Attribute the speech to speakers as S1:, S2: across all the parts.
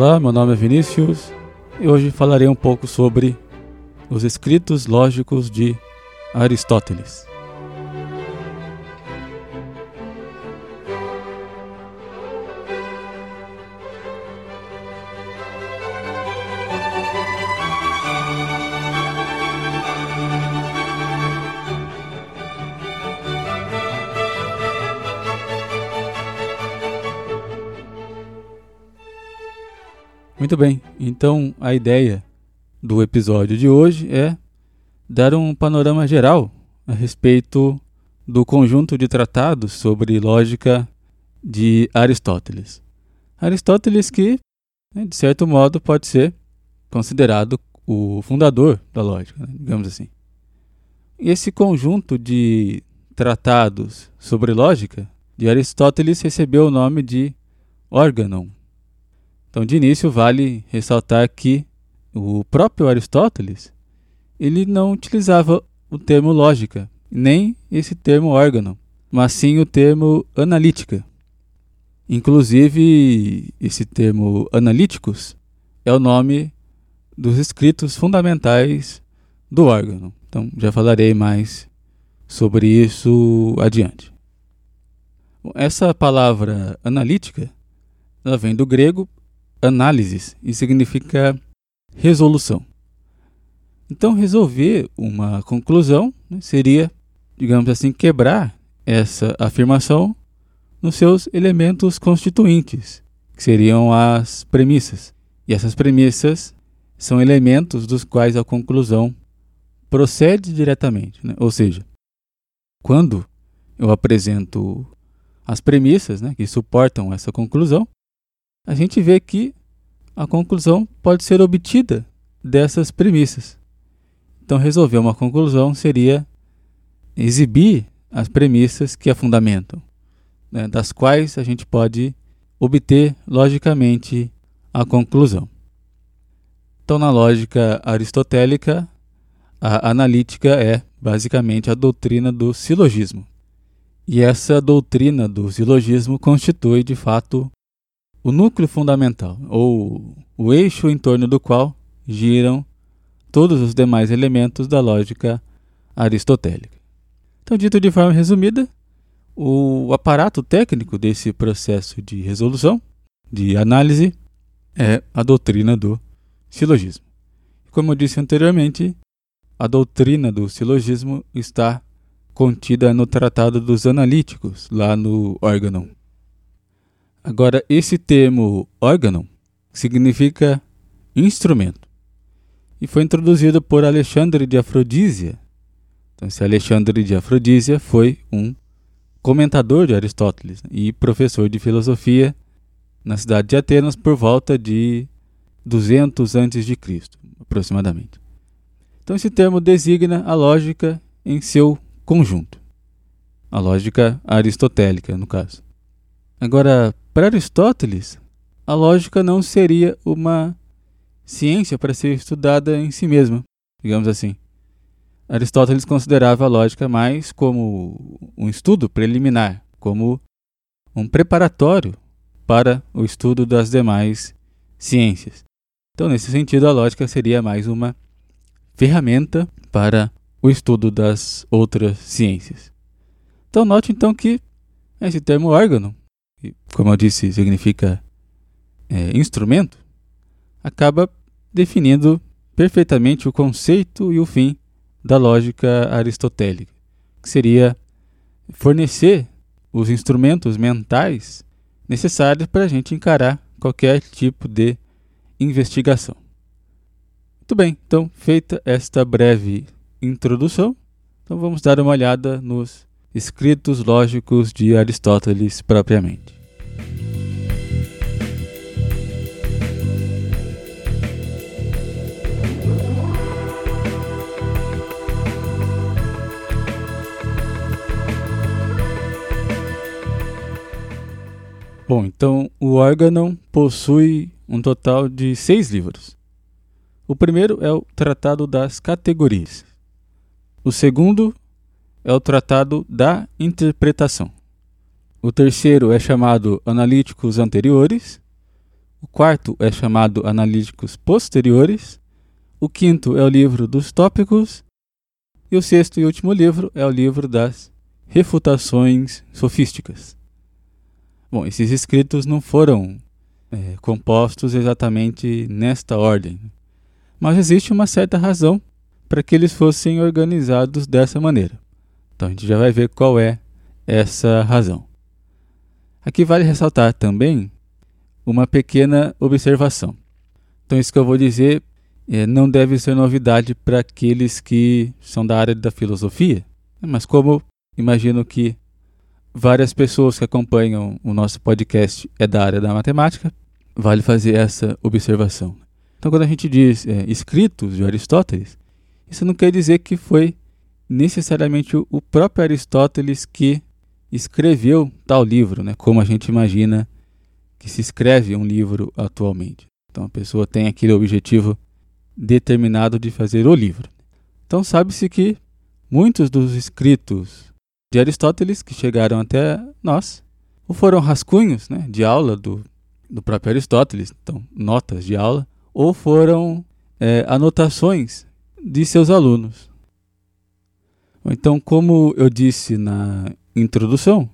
S1: Olá, meu nome é Vinícius e hoje falarei um pouco sobre os escritos lógicos de Aristóteles. Muito bem, então a ideia do episódio de hoje é dar um panorama geral a respeito do conjunto de tratados sobre lógica de Aristóteles. Aristóteles que, né, de certo modo, pode ser considerado o fundador da lógica, né, digamos assim. Esse conjunto de tratados sobre lógica de Aristóteles recebeu o nome de Organon, então, de início, vale ressaltar que o próprio Aristóteles ele não utilizava o termo lógica, nem esse termo órgão, mas sim o termo analítica. Inclusive, esse termo analíticos é o nome dos escritos fundamentais do órgão. Então, já falarei mais sobre isso adiante. Essa palavra analítica ela vem do grego análise e significa resolução. Então, resolver uma conclusão né, seria, digamos assim, quebrar essa afirmação nos seus elementos constituintes, que seriam as premissas. E essas premissas são elementos dos quais a conclusão procede diretamente. Né? Ou seja, quando eu apresento as premissas né, que suportam essa conclusão, a gente vê que a conclusão pode ser obtida dessas premissas. Então, resolver uma conclusão seria exibir as premissas que a fundamentam, né, das quais a gente pode obter logicamente a conclusão. Então, na lógica aristotélica, a analítica é basicamente a doutrina do silogismo. E essa doutrina do silogismo constitui, de fato, o núcleo fundamental, ou o eixo em torno do qual giram todos os demais elementos da lógica aristotélica. Então, dito de forma resumida, o aparato técnico desse processo de resolução, de análise, é a doutrina do silogismo. Como eu disse anteriormente, a doutrina do silogismo está contida no Tratado dos Analíticos, lá no órgão Agora, esse termo órgão significa instrumento e foi introduzido por Alexandre de Afrodísia. Então, esse Alexandre de Afrodísia foi um comentador de Aristóteles e professor de filosofia na cidade de Atenas por volta de 200 a.C., aproximadamente. Então, esse termo designa a lógica em seu conjunto, a lógica aristotélica, no caso. Agora, para Aristóteles, a lógica não seria uma ciência para ser estudada em si mesma, digamos assim. Aristóteles considerava a lógica mais como um estudo preliminar, como um preparatório para o estudo das demais ciências. Então, nesse sentido, a lógica seria mais uma ferramenta para o estudo das outras ciências. Então, note então que esse termo órgão como eu disse, significa é, instrumento, acaba definindo perfeitamente o conceito e o fim da lógica aristotélica, que seria fornecer os instrumentos mentais necessários para a gente encarar qualquer tipo de investigação. Muito bem, então, feita esta breve introdução, então vamos dar uma olhada nos escritos lógicos de Aristóteles propriamente. Bom, então o órgão possui um total de seis livros. O primeiro é o Tratado das Categorias. O segundo é o Tratado da Interpretação. O terceiro é chamado Analíticos Anteriores. O quarto é chamado Analíticos Posteriores. O quinto é o livro dos Tópicos. E o sexto e último livro é o livro das Refutações Sofísticas. Bom, esses escritos não foram é, compostos exatamente nesta ordem, mas existe uma certa razão para que eles fossem organizados dessa maneira. Então a gente já vai ver qual é essa razão. Aqui vale ressaltar também uma pequena observação. Então, isso que eu vou dizer é, não deve ser novidade para aqueles que são da área da filosofia, mas como imagino que várias pessoas que acompanham o nosso podcast é da área da matemática, vale fazer essa observação. Então, quando a gente diz é, escritos de Aristóteles, isso não quer dizer que foi necessariamente o próprio Aristóteles que escreveu tal livro, né? como a gente imagina que se escreve um livro atualmente. Então, a pessoa tem aquele objetivo determinado de fazer o livro. Então, sabe-se que muitos dos escritos de Aristóteles que chegaram até nós, ou foram rascunhos né, de aula do, do próprio Aristóteles, então notas de aula, ou foram é, anotações de seus alunos. Então, como eu disse na introdução,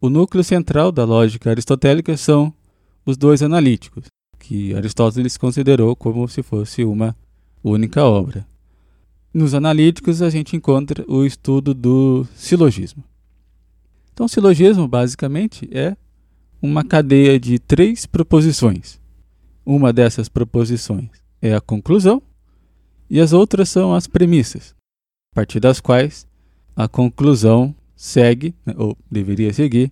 S1: o núcleo central da lógica aristotélica são os dois analíticos, que Aristóteles considerou como se fosse uma única obra. Nos analíticos, a gente encontra o estudo do silogismo. Então, o silogismo, basicamente, é uma cadeia de três proposições. Uma dessas proposições é a conclusão, e as outras são as premissas, a partir das quais a conclusão segue, né, ou deveria seguir,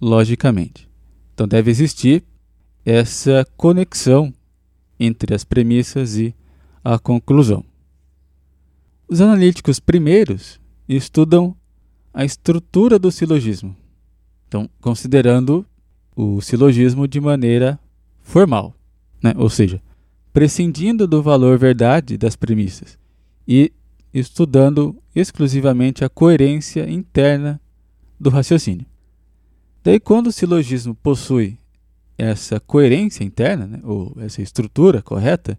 S1: logicamente. Então, deve existir essa conexão entre as premissas e a conclusão. Os analíticos primeiros estudam a estrutura do silogismo. Então, considerando o silogismo de maneira formal, né? ou seja, prescindindo do valor verdade das premissas e estudando exclusivamente a coerência interna do raciocínio. Daí, quando o silogismo possui essa coerência interna, né, ou essa estrutura correta,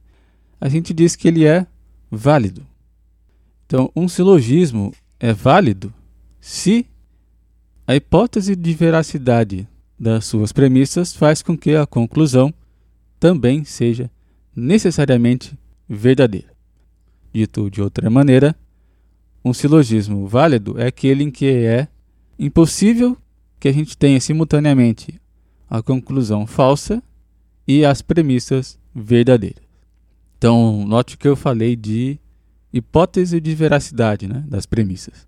S1: a gente diz que ele é válido. Então, um silogismo é válido se a hipótese de veracidade das suas premissas faz com que a conclusão também seja necessariamente verdadeira. Dito de outra maneira, um silogismo válido é aquele em que é impossível que a gente tenha simultaneamente a conclusão falsa e as premissas verdadeiras. Então, note que eu falei de hipótese de veracidade né, das premissas.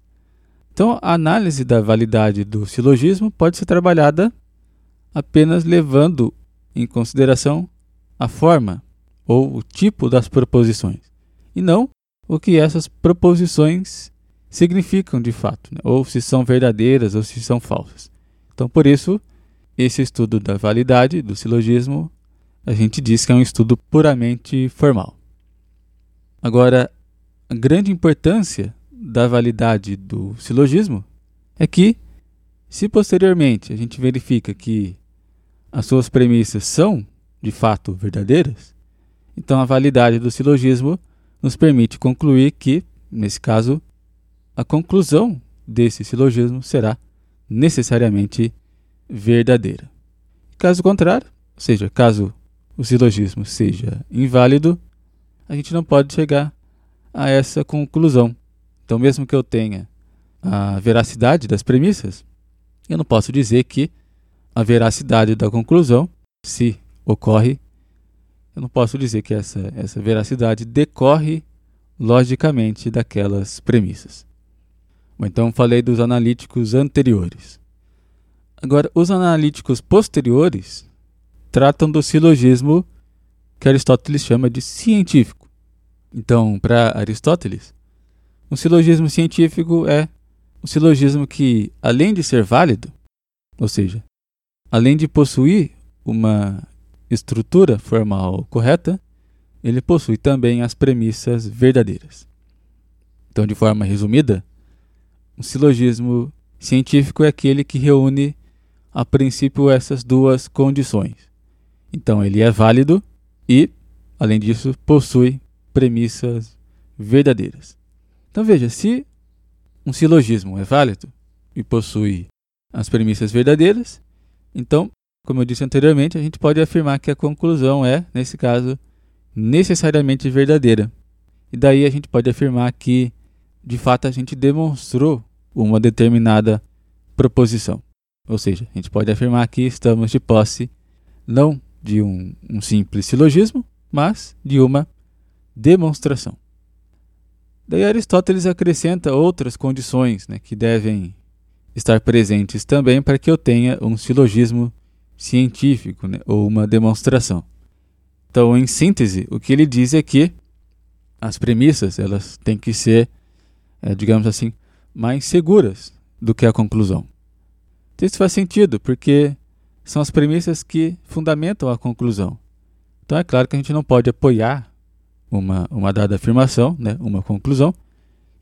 S1: Então, a análise da validade do silogismo pode ser trabalhada apenas levando em consideração a forma ou o tipo das proposições, e não o que essas proposições significam de fato, né? ou se são verdadeiras ou se são falsas. Então, por isso, esse estudo da validade do silogismo, a gente diz que é um estudo puramente formal. Agora, a grande importância da validade do silogismo é que, se posteriormente a gente verifica que as suas premissas são de fato verdadeiras, então a validade do silogismo nos permite concluir que, nesse caso, a conclusão desse silogismo será necessariamente verdadeira. Caso contrário, ou seja, caso o silogismo seja inválido, a gente não pode chegar a essa conclusão. Então, mesmo que eu tenha a veracidade das premissas, eu não posso dizer que a veracidade da conclusão, se ocorre, eu não posso dizer que essa, essa veracidade decorre logicamente daquelas premissas. Bom, então, falei dos analíticos anteriores. Agora, os analíticos posteriores tratam do silogismo que Aristóteles chama de científico. Então, para Aristóteles, um silogismo científico é um silogismo que, além de ser válido, ou seja, além de possuir uma estrutura formal correta, ele possui também as premissas verdadeiras. Então, de forma resumida, um silogismo científico é aquele que reúne a princípio essas duas condições. Então ele é válido e, além disso, possui premissas verdadeiras. Então veja, se um silogismo é válido e possui as premissas verdadeiras, então, como eu disse anteriormente, a gente pode afirmar que a conclusão é, nesse caso, necessariamente verdadeira. E daí a gente pode afirmar que, de fato, a gente demonstrou uma determinada proposição. Ou seja, a gente pode afirmar que estamos de posse não de um, um simples silogismo, mas de uma demonstração. Daí Aristóteles acrescenta outras condições né, que devem estar presentes também para que eu tenha um silogismo científico né, ou uma demonstração. Então, em síntese, o que ele diz é que as premissas elas têm que ser, é, digamos assim, mais seguras do que a conclusão. Isso faz sentido, porque são as premissas que fundamentam a conclusão. Então é claro que a gente não pode apoiar uma, uma dada afirmação, né, uma conclusão,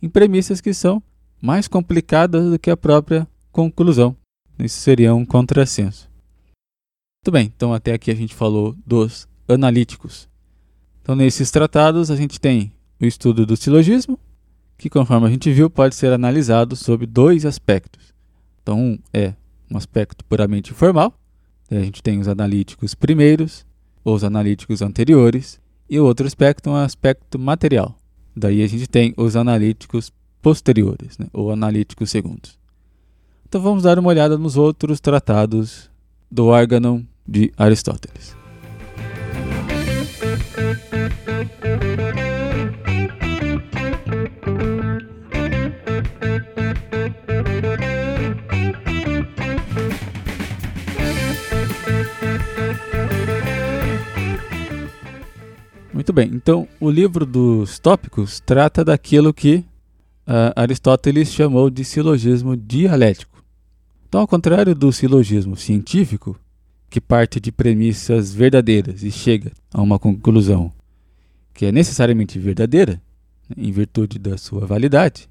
S1: em premissas que são mais complicadas do que a própria conclusão. Isso seria um contrassenso. Muito bem, então até aqui a gente falou dos analíticos. Então nesses tratados a gente tem o estudo do silogismo, que conforme a gente viu pode ser analisado sob dois aspectos. Então um é um aspecto puramente formal. A gente tem os analíticos primeiros, os analíticos anteriores, e o outro aspecto é um aspecto material. Daí a gente tem os analíticos posteriores, né, ou analíticos segundos. Então vamos dar uma olhada nos outros tratados do órgão de Aristóteles. Muito bem, então o livro dos tópicos trata daquilo que uh, Aristóteles chamou de silogismo dialético. Então, ao contrário do silogismo científico, que parte de premissas verdadeiras e chega a uma conclusão que é necessariamente verdadeira, em virtude da sua validade,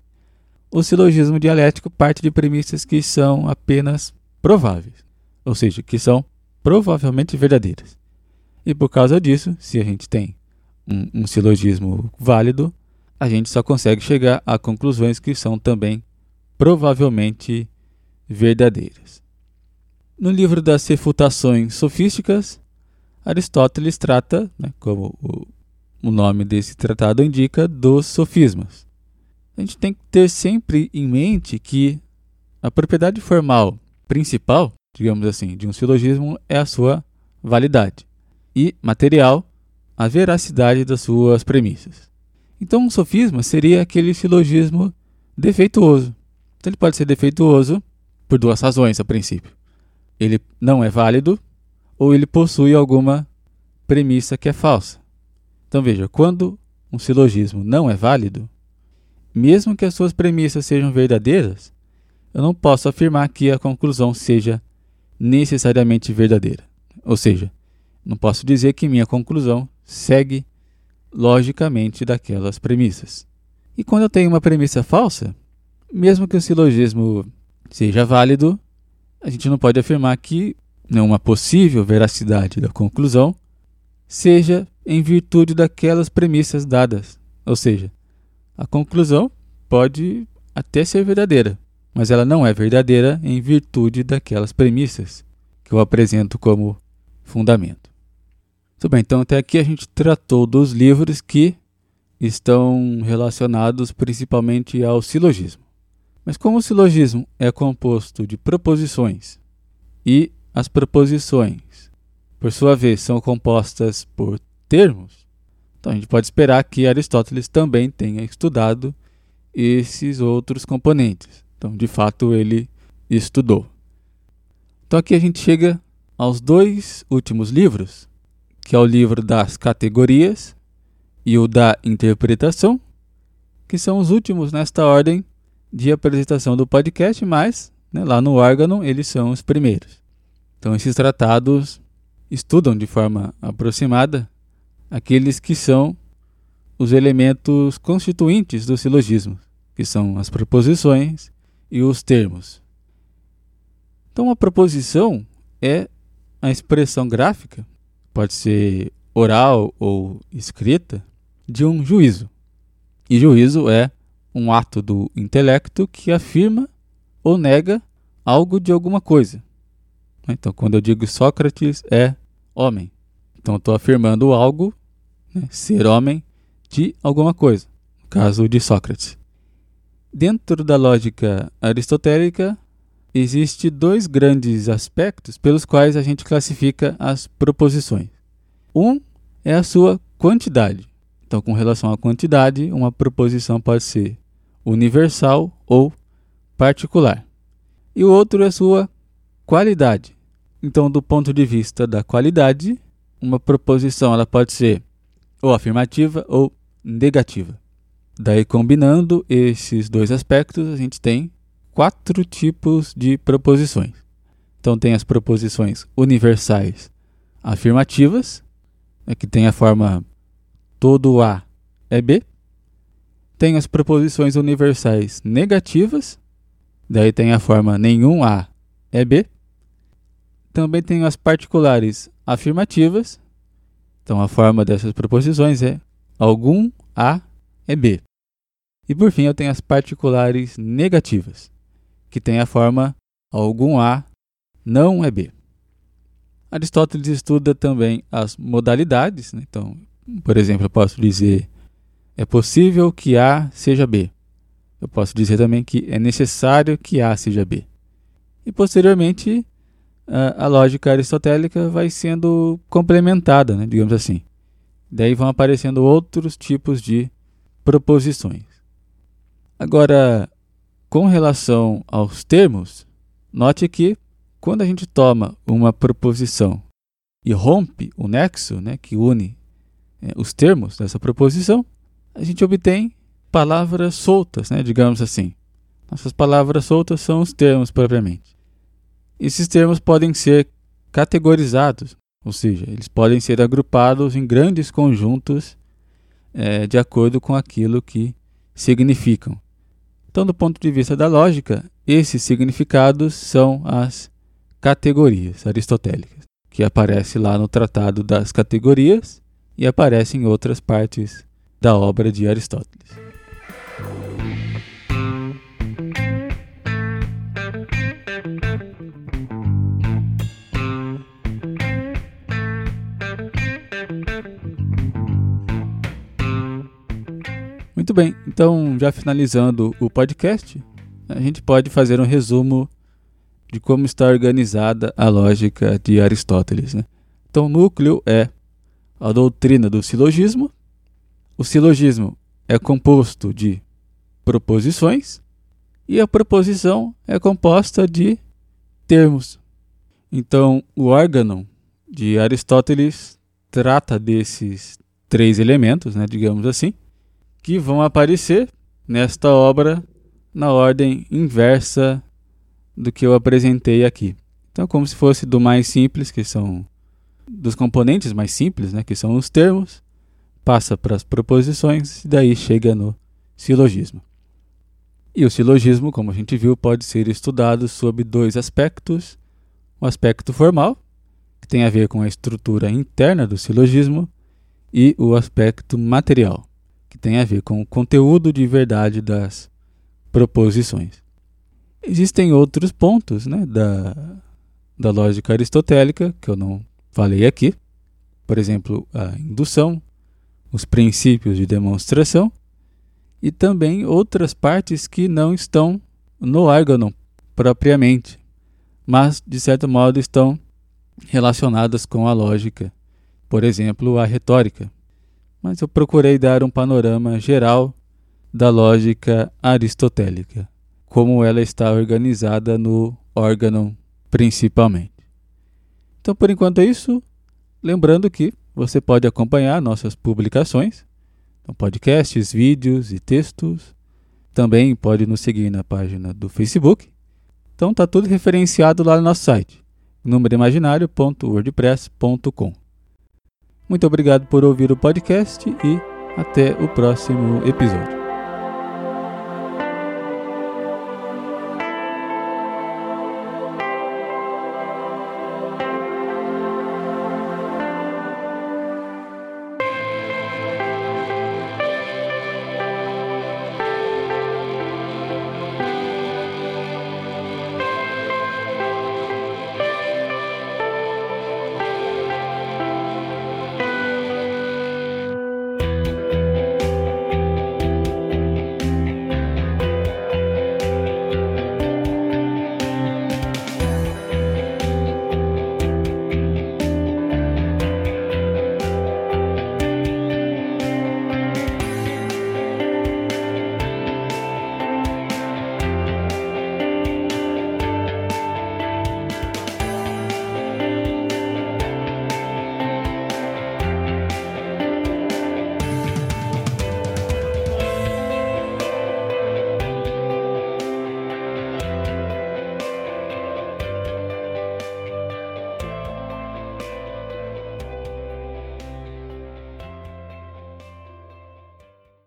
S1: o silogismo dialético parte de premissas que são apenas prováveis, ou seja, que são provavelmente verdadeiras. E por causa disso, se a gente tem um, um silogismo válido, a gente só consegue chegar a conclusões que são também provavelmente verdadeiras. No livro das Refutações Sofísticas, Aristóteles trata, né, como o, o nome desse tratado indica, dos sofismas. A gente tem que ter sempre em mente que a propriedade formal principal, digamos assim, de um silogismo é a sua validade, e material a veracidade das suas premissas. Então, um sofisma seria aquele silogismo defeituoso. Então, ele pode ser defeituoso por duas razões, a princípio. Ele não é válido ou ele possui alguma premissa que é falsa. Então, veja, quando um silogismo não é válido, mesmo que as suas premissas sejam verdadeiras, eu não posso afirmar que a conclusão seja necessariamente verdadeira. Ou seja, não posso dizer que minha conclusão segue logicamente daquelas premissas. E quando eu tenho uma premissa falsa, mesmo que o silogismo seja válido, a gente não pode afirmar que uma possível veracidade da conclusão seja em virtude daquelas premissas dadas. Ou seja, a conclusão pode até ser verdadeira, mas ela não é verdadeira em virtude daquelas premissas que eu apresento como fundamento. Muito bem, então até aqui a gente tratou dos livros que estão relacionados principalmente ao silogismo. Mas como o silogismo é composto de proposições e as proposições, por sua vez, são compostas por termos, então a gente pode esperar que Aristóteles também tenha estudado esses outros componentes. Então, de fato, ele estudou. Então aqui a gente chega aos dois últimos livros que é o livro das categorias e o da interpretação, que são os últimos nesta ordem de apresentação do podcast, mas né, lá no órgão eles são os primeiros. Então esses tratados estudam de forma aproximada aqueles que são os elementos constituintes do silogismo, que são as proposições e os termos. Então, uma proposição é a expressão gráfica pode ser oral ou escrita, de um juízo. E juízo é um ato do intelecto que afirma ou nega algo de alguma coisa. Então, quando eu digo Sócrates é homem, então estou afirmando algo, né, ser homem de alguma coisa. No caso de Sócrates. Dentro da lógica aristotélica, existe dois grandes aspectos pelos quais a gente classifica as proposições. Um é a sua quantidade. Então, com relação à quantidade, uma proposição pode ser universal ou particular. E o outro é sua qualidade. Então, do ponto de vista da qualidade, uma proposição ela pode ser ou afirmativa ou negativa. Daí, combinando esses dois aspectos, a gente tem quatro tipos de proposições. Então, tem as proposições universais afirmativas, né, que tem a forma todo A é B. Tem as proposições universais negativas, daí tem a forma nenhum A é B. Também tem as particulares afirmativas, então a forma dessas proposições é algum A é B. E por fim eu tenho as particulares negativas que tem a forma algum A não é B. Aristóteles estuda também as modalidades, né? então, por exemplo, eu posso dizer é possível que A seja B. Eu posso dizer também que é necessário que A seja B. E posteriormente, a, lógica aristotélica vai sendo complementada, né? digamos assim. Daí vão aparecendo outros tipos de proposições. Agora, com relação aos termos, note que quando a gente toma uma proposição e rompe o nexo né, que une é, os termos dessa proposição, a gente obtém palavras soltas, né, digamos assim. Nossas palavras soltas são os termos propriamente. Esses termos podem ser categorizados, ou seja, eles podem ser agrupados em grandes conjuntos é, de acordo com aquilo que significam. Então, do ponto de vista da lógica, esses significados são as categorias aristotélicas, que aparece lá no Tratado das Categorias e aparece em outras partes da obra de Aristóteles. Muito bem, então já finalizando o podcast, a gente pode fazer um resumo de como está organizada a lógica de Aristóteles. Né? Então, o núcleo é a doutrina do silogismo. O silogismo é composto de proposições e a proposição é composta de termos. Então, o órgão de Aristóteles trata desses três elementos, né, digamos assim, que vão aparecer nesta obra na ordem inversa do que eu apresentei aqui. Então, como se fosse do mais simples, que são dos componentes mais simples, né, que são os termos, passa para as proposições e daí chega no silogismo. E o silogismo, como a gente viu, pode ser estudado sob dois aspectos: o aspecto formal, que tem a ver com a estrutura interna do silogismo, e o aspecto material, que tem a ver com o conteúdo de verdade das proposições. Existem outros pontos né, da, da lógica aristotélica que eu não falei aqui, por exemplo, a indução, os princípios de demonstração e também outras partes que não estão no órgão propriamente, mas de certo modo estão relacionadas com a lógica, por exemplo, a retórica mas eu procurei dar um panorama geral da lógica aristotélica, como ela está organizada no órgão principalmente. Então, por enquanto é isso. Lembrando que você pode acompanhar nossas publicações, então podcasts, vídeos e textos. Também pode nos seguir na página do Facebook. Então está tudo referenciado lá no nosso site, númeroimaginário.wordpress.com. Muito obrigado por ouvir o podcast e até o próximo episódio.